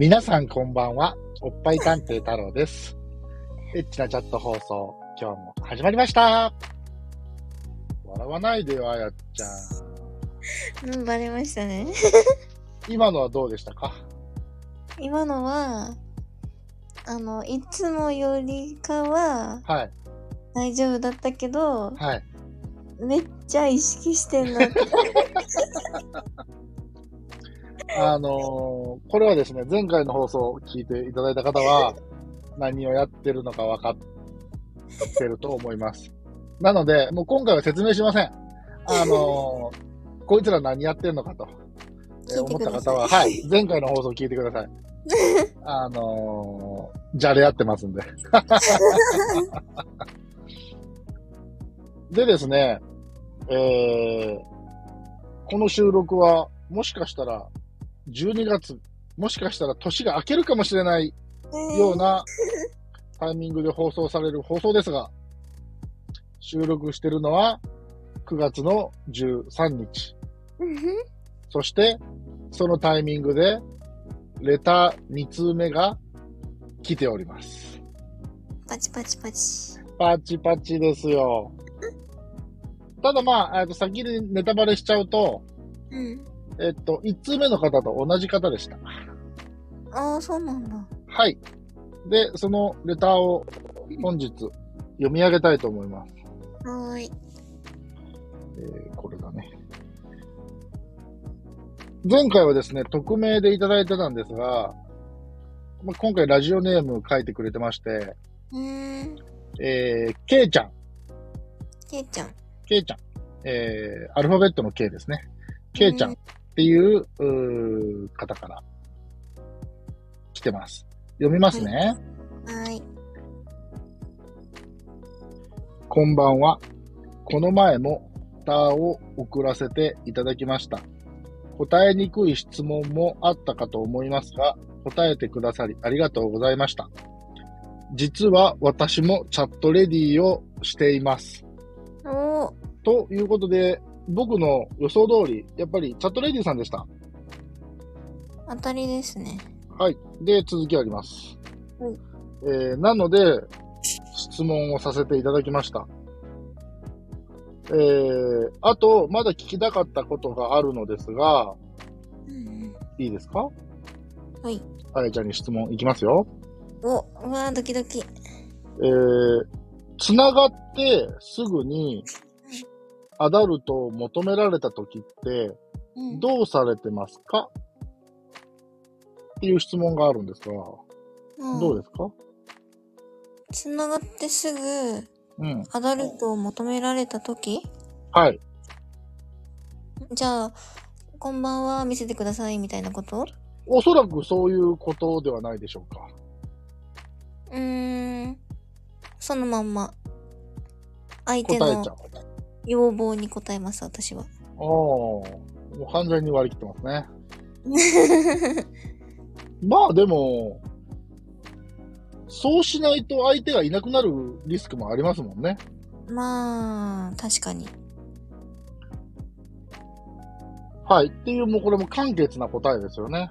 皆さんこんばんは。おっぱい探偵太郎です。エッチなチャット放送、今日も始まりました。笑わないでよ、あやちゃん。うん、バレましたね。今のはどうでしたか？今のは、あの、いつもよりかははい。大丈夫だったけど、はい。めっちゃ意識してんなって。あのーこれはですね、前回の放送を聞いていただいた方は、何をやってるのか分かってると思います。なので、もう今回は説明しません。あのーこいつら何やってんのかと、えー思った方は、はい、前回の放送聞いてください。あのー、じゃれ合ってますんで。でですね、えー、この収録は、もしかしたら、12月、もしかしたら年が明けるかもしれないようなタイミングで放送される放送ですが、収録してるのは9月の13日。うんそして、そのタイミングで、レター2通目が来ております。パチパチパチ。パチパチですよ。ただまあ、と先にネタバレしちゃうと、うん。えっと、1通目の方と同じ方でした。ああ、そうなんだ。はい。で、そのレターを本日読み上げたいと思います。はーい。えーこれだね。前回はですね、匿名でいただいてたんですが、まあ今回ラジオネーム書いてくれてまして。えー、ケイちゃん、けいちゃん。ケイちゃん、えー、アルファベットの K ですね。ケイちゃんっていう、方から来てます。読みますね。はーい。こんばんは。この前もレターを送らせていただきました。答えにくい質問もあったかと思いますが、答えてくださりありがとうございました。実は私もチャットレディをしています。ということで、僕の予想通り、やっぱりチャットレディさんでした。当たりですね。はい。で、続きあります。はいえーなので、質問をさせていただきました。えー、あと、まだ聞きたかったことがあるのですが、うんいいですか？うん。はい。あやちゃんに質問いきますよ。お、うわー、ドキドキ。えー、つながってすぐにアダルトを求められた時って、うん。どうされてますか？っていう質問があるんですが、うんどうですか？つながってすぐ、うん。アダルトを求められたときはい。じゃあ、こんばんは、見せてください、みたいなこと？おそらくそういうことではないでしょうか。うーん。そのまんま。相手の答えちゃう。要望に応えます、私は。ああ、もう完全に割り切ってますね。まあでも、そうしないと相手がいなくなるリスクもありますもんね。まあ、確かに。はい。っていう、もうこれも簡潔な答えですよね。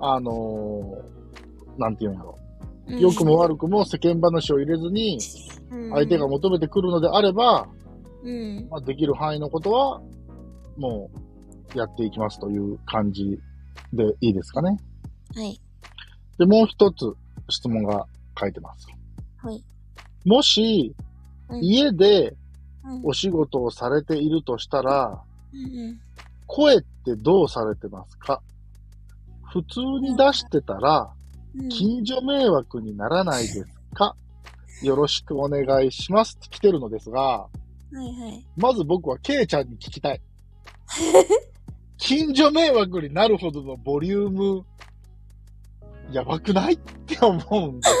あのーなんていうんやろ。良くも悪くも世間話を入れずに、相手が求めてくるのであれば、うん。まあ、できる範囲のことは、もう、やっていきますという感じでいいですかね。はい。で、もう一つ質問が書いてます。はい。もし、うん家でうんお仕事をされているとしたら、うん声ってどうされてますか？普通に出してたら、うん近所迷惑にならないですか？よろしくお願いしますって来てるのですが、はいはい。まず僕はケイちゃんに聞きたい。近所迷惑になるほどのボリューム、やばくないって思うんです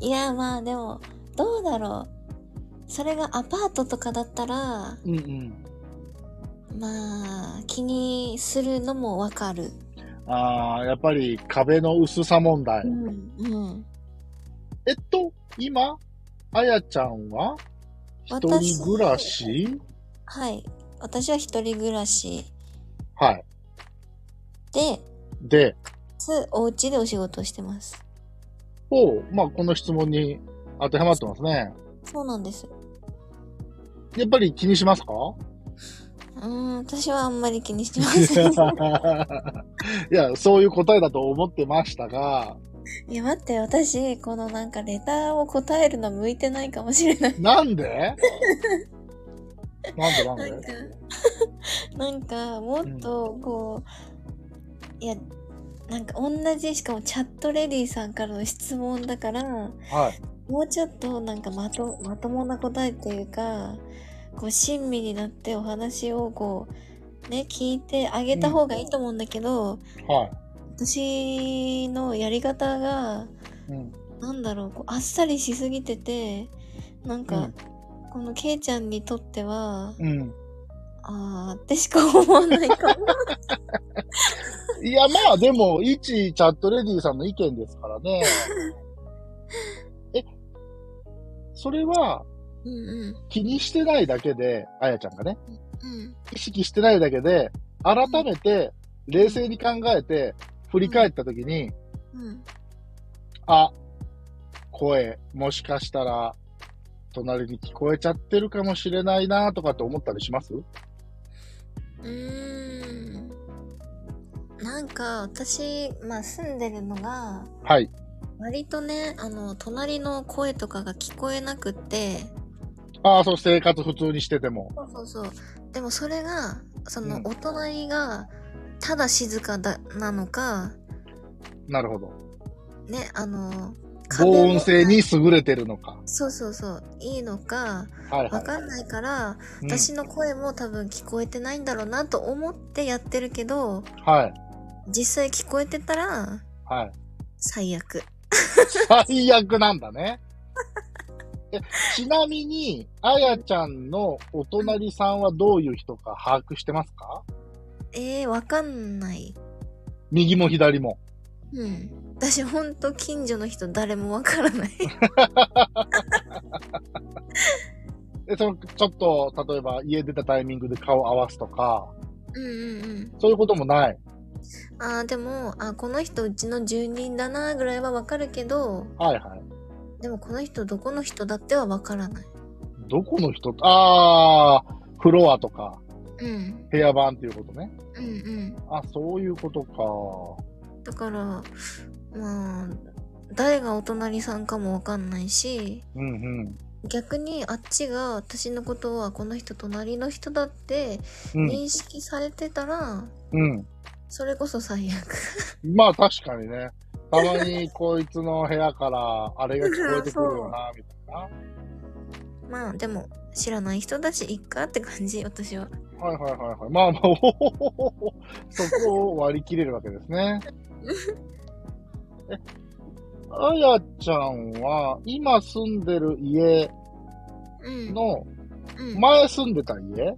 いや、まあでも、どうだろう。それがアパートとかだったら、が。うんうん。まあ、気にするのもわかる。ああ、やっぱり壁の薄さ問題。ん。うん。えっと、今、あやちゃんは一人暮らし？はい。私は一人暮らしはい。で、で、つお家でお仕事をしてます。を、まあ、この質問に当てはまってますね。そうなんです。やっぱり気にしますか？うーん、私はあんまり気にしてません。いや、そういう答えだと思ってましたが、いや、待って、私、このなんかレターを答えるの向いてないかもしれない。なんで？なんでなんなんかんか、もっと、こう、いや、なんか同じ、しかもチャットレディさんからの質問だから、はい。もうちょっとなんかまとまともな答えっていうか、こう親身になってお話をこう、ね、聞いてあげた方がいいと思うんだけど、は私のやり方が、い。うん。なんだろう、こうあっさりしすぎてて、なんか、うんこのケイちゃんにとっては、うん。あーってしか思わないかも。いや、まあ、でも、一チャットレディさんの意見ですからね。え、それはうんうん。気にしてないだけで、あやちゃんがね、うん。意識してないだけで、改めて冷静に考えて、振り返ったときに、うん。あ、声、もしかしたら、隣に聞こえちゃってるかもしれないなとかって思ったりします？うーん。なんか、私、まあ住んでるのが、はい。割とね、あの、隣の声とかが聞こえなくって、ああ、そう、生活普通にしてても。そうそうそう。でもそれが、その、うんお隣が、ただ静かだ、なのか、なるほど。ね、あの、防音性に優れてるのか。そうそうそう、いいのか、はいはわかんないから、い。私の声も多分聞こえてないんだろうなと思ってやってるけど、うん、はい。実際聞こえてたら、はい。最悪。最悪なんだね。えちなみに、あやちゃんのお隣さんはどういう人か把握してますか？えー、わかんない。右も左も。うん。私ほんと近所の人誰もわからない。で、その、ちょっと、例えば家出たタイミングで顔合わすとか、うんうんうん。そういうこともない。あーでも、あ、この人うちの住人だなぐらいはわかるけど、はいはい。でもこの人どこの人だってはわからない。どこの人？ああ、フロアとか、うん。部屋版っていうことね。うんうん。あ、そういうことか。だから、まあ、誰がお隣さんかもわかんないし、うんうん。逆にあっちが私のことはこの人隣の人だってうん。認識されてたら、うん。それこそ最悪。まあ確かにね。たまにこいつの部屋からあれが聞こえてくるよな、みたいな。まあでも知らない人だしいっかって感じ私は。はいはいはいはい。まあまあ、おほほほほそこを割り切れるわけですね。え、あやちゃんは、今住んでる家うん。の、うん、前住んでた家？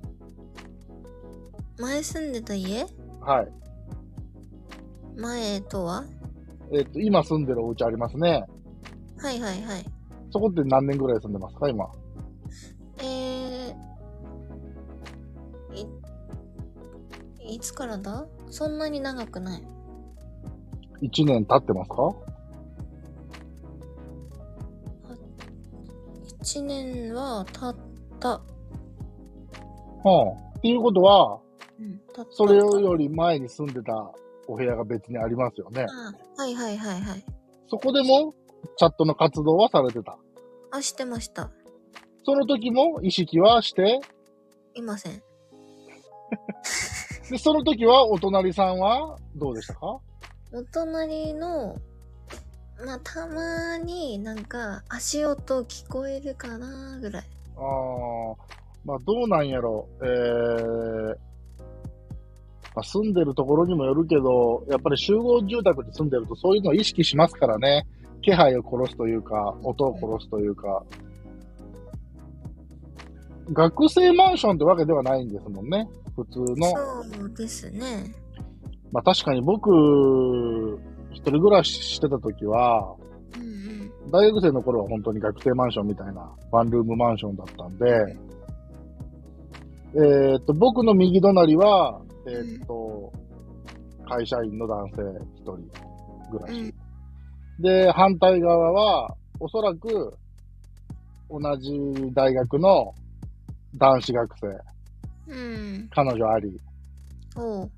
前住んでた家？はい。前とは？えっ、と、今住んでるお家ありますね。はいはいはい。そこって何年ぐらい住んでますか今？えい、いつからだ？そんなに長くない。1年経ってますか？1年は経った。はあ。っていうことは、うん、経った。それより前に住んでたお部屋が別にありますよね。あはいはいはいはい。そこでも、チャットの活動はされてた？あ、してました。その時も意識はして、いません。で、その時はお隣さんはどうでしたか？お隣の、まあ、たまになんか足音聞こえるかなぐらい。ああ、まあどうなんやろ。えー、まあ、住んでるところにもよるけど、やっぱり集合住宅に住んでるとそういうのを意識しますからね。気配を殺すというか、音を殺すというか。学生マンションってわけではないんですもんね。普通の。そうですね。まあ確かに僕、一人暮らししてた時は、うんうん。大学生の頃は本当に学生マンションみたいなワンルームマンションだったんで、えーっと、僕の右隣は、えーっと、会社員の男性一人暮らし。うんで、反対側は、おそらく、同じ大学の男子学生、うん。彼女ありおう。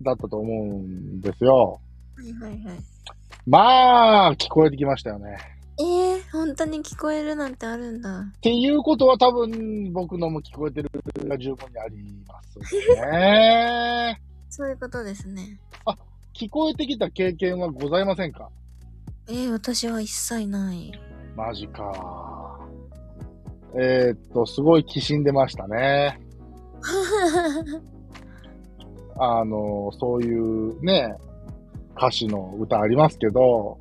だったと思うんですよ。はいはいはい。まあ、聞こえてきましたよね。えー、本当に聞こえるなんてあるんだ。っていうことは多分僕のも聞こえてるが十分にありますね。そういうことですね。聞こえてきた経験はございませんか？えー、私は一切ない。マジか。えー、っと、すごいきしんでましたね。あの、そういうね、歌詞の歌ありますけど、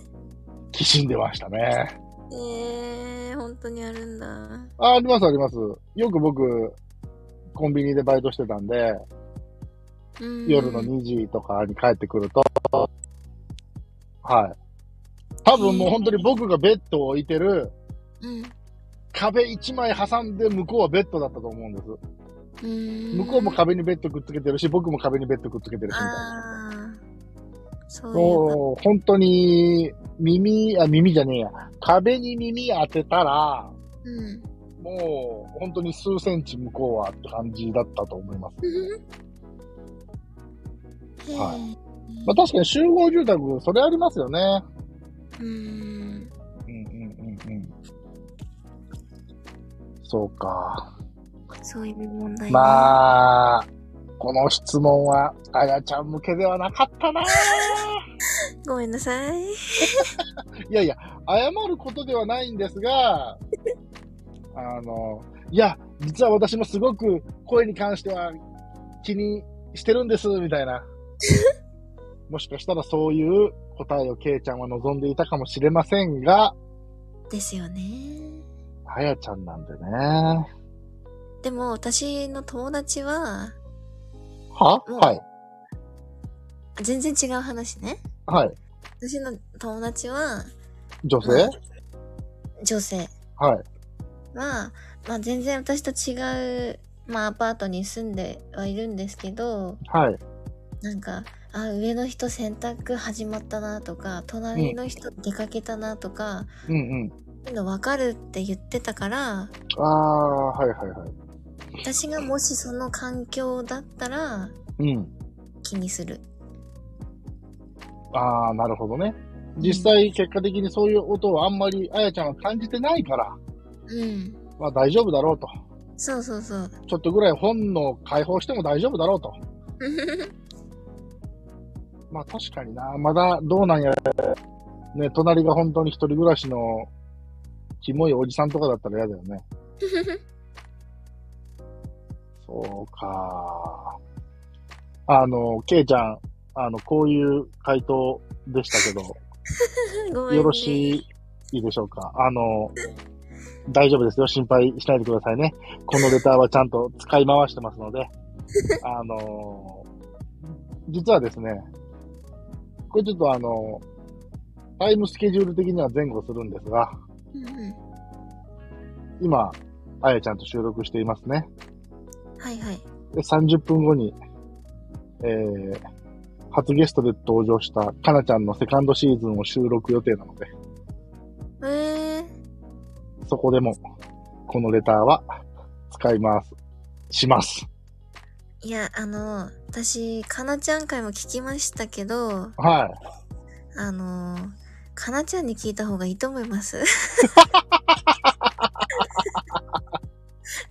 きしんでましたね。えー、本当にあるんだ。あありますあります。よく僕、コンビニでバイトしてたんで、うん夜の2時とかに帰ってくると、はい。多分もう本当に僕がベッドを置いてるうん。壁1枚挟んで向こうはベッドだったと思うんです。向こうも壁にベッドくっつけてるし、僕も壁にベッドくっつけてるしみたいな。そう本当に耳、あ、耳じゃねえや。壁に耳当てたら、と。うん。もう本当に数センチ向こうはって感じだったと思います。はいまあ確かに集合住宅、それありますよね。うんそうか。そういう問題、ね。まあ、この質問は、あやちゃん向けではなかったな ごめんなさい。いやいや、謝ることではないんですが、あの、いや、実は私もすごく声に関しては気にしてるんです、みたいな。もしかしたらそういう答えをケイちゃんは望んでいたかもしれませんが、ですよね。あやちゃんなんでね。でも私の友達は、もうははい。全然違う話ね。はい。私の友達は、女性、まあ女性はい。は、まあ全然私と違う、まあアパートに住んではいるんですけど、はい。なんか、あ、上の人洗濯始まったなとか、隣の人出かけたなとか、うんうん。の分かるって言ってたから、ああ、はいはいはい。私がもしその環境だったらうん。気にする。ああ、なるほどね。実際、結果的にそういう音をあんまりあやちゃんは感じてないから、うん。まあ大丈夫だろうと。そうそうそう。ちょっとぐらい本能解放しても大丈夫だろうと。まあ確かにな。まだどうなんや。ね、隣が本当に一人暮らしのキモいおじさんとかだったら嫌だよね。そうか。あの、ケイちゃん、あの、こういう回答でしたけど、ね。よろしいでしょうか？あの、大丈夫ですよ。心配しないでくださいね。このレターはちゃんと使い回してますので。あの、実はですね、これちょっとあの、タイムスケジュール的には前後するんですが、うんうん。今、あやちゃんと収録していますね。はいはい。で、30分後に、えー、初ゲストで登場したかなちゃんのセカンドシーズンを収録予定なので、えー、そこでも、このレターは使います。します。いや、あの、私、かなちゃん会も聞きましたけど、はい。あの、かなちゃんに聞いた方がいいと思います。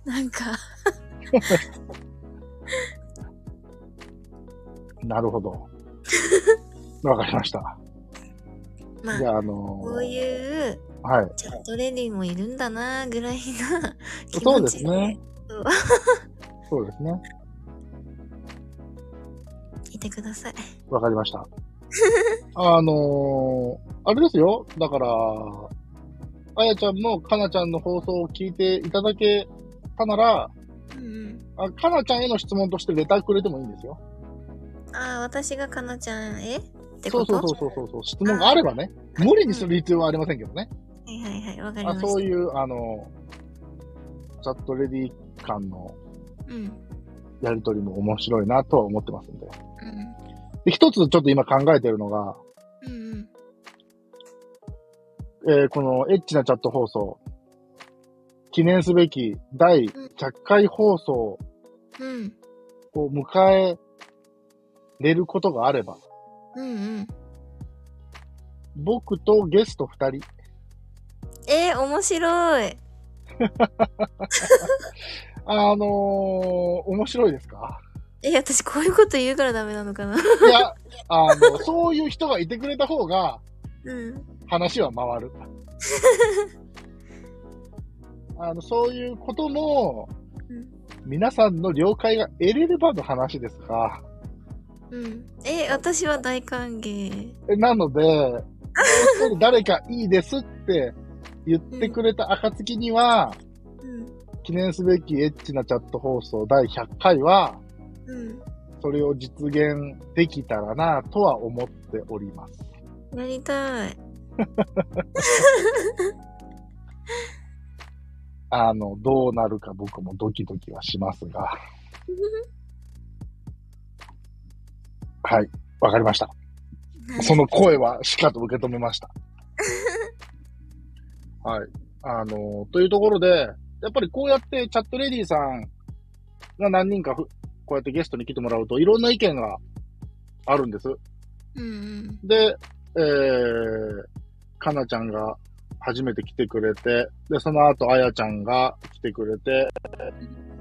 なんか、なるほど。わかりました。まあじ、ゃあ、あのこういうーはい。チャットレディもいるんだな、ぐらいな気そうで持ちですね。そうそうですね。聞いてください。わかりました。あのーあれですよ。だから、あやちゃんもかなちゃんの放送を聞いていただけたなら、うんうん。あかなちゃんへの質問としてレターくれてもいいんですよ。ああ、私がかなちゃんへ？ってそうこと？そうそうそうそう。質問があればね。無理にする必要はありませんけどね。はいはいはい、わかりあました。そういう、あの、チャットレディ感のうん。やりとりも面白いなとは思ってますんで。うん。で、一つちょっと今考えてるのが、うんえーこのエッチなチャット放送、記念すべき第100回放送うん。うん。を迎えれることがあれば、うんうん。僕とゲスト2人、えー、面白い。あのー、面白いですか？え、私こういうこと言うからダメなのかな？いや、あの、そういう人がいてくれた方がうん。話は回る。あの、そういうこともうん、皆さんの了解が得れればの話ですが、うん。え、私は大歓迎。えなので、誰かいいですって言ってくれた暁には、うん。記念すべきエッチなチャット放送第100回は、うん。それを実現できたらなとは思っております。やりたい。あの、どうなるか僕もドキドキはしますが。はい、わかりました。その声はしっかりと受け止めました。はい。あの、というところで、やっぱりこうやってチャットレディさんが何人かふこうやってゲストに来てもらうといろんな意見があるんです。うんうん。で、えー、かなちゃんが初めて来てくれて、で、その後、あやちゃんが来てくれて、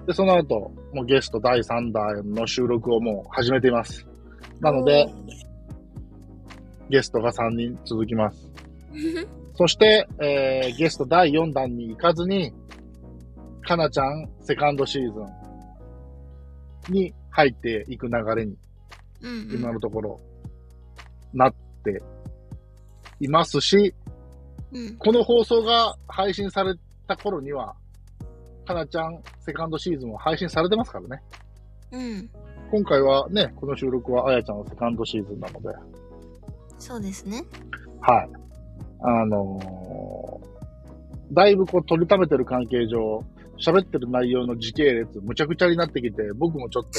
で、その後、もうゲスト第3弾の収録をもう始めています。なので、ゲストが3人続きます。そして、えー、ゲスト第4弾に行かずに、かなちゃんセカンドシーズンに入っていく流れに今のところ、なっていますし、うん。この放送が配信された頃には、かなちゃんセカンドシーズンは配信されてますからね。うん。今回はね、この収録はあやちゃんのセカンドシーズンなので、そうですね。はい。あのーだいぶこう取りためてる関係上、喋ってる内容の時系列、むちゃくちゃになってきて、僕もちょっと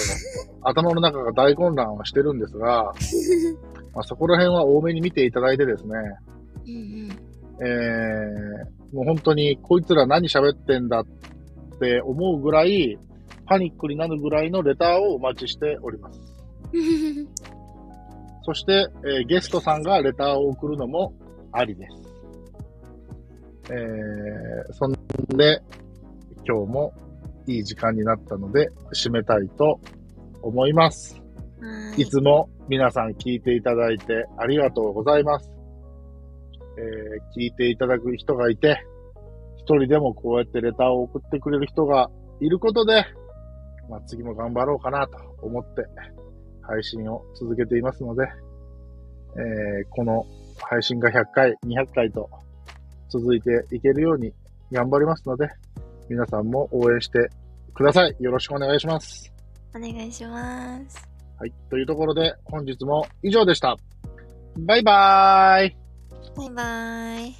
頭の中が大混乱はしてるんですが、まあ、そこら辺は多めに見ていただいてですね、うんえー、もう本当にこいつら何喋ってんだって思うぐらい、パニックになるぐらいのレターをお待ちしております。うん。そして、えーゲストさんがレターを送るのもありです。えー、そんで、今日もいい時間になったので、締めたいと思います。はいいつも皆さん聞いていただいてありがとうございます。えー聞いていただく人がいて、一人でもこうやってレターを送ってくれる人がいることで、まあ、次も頑張ろうかなと思って配信を続けていますので、えーこの配信が100回、200回と続いていけるように頑張りますので、皆さんも応援してください。よろしくお願いします。お願いします。はい。というところで、本日も以上でした。バイバーイ。バイバイ。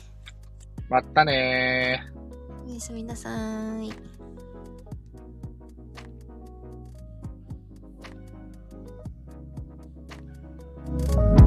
まったねー。おやすみなさい。ー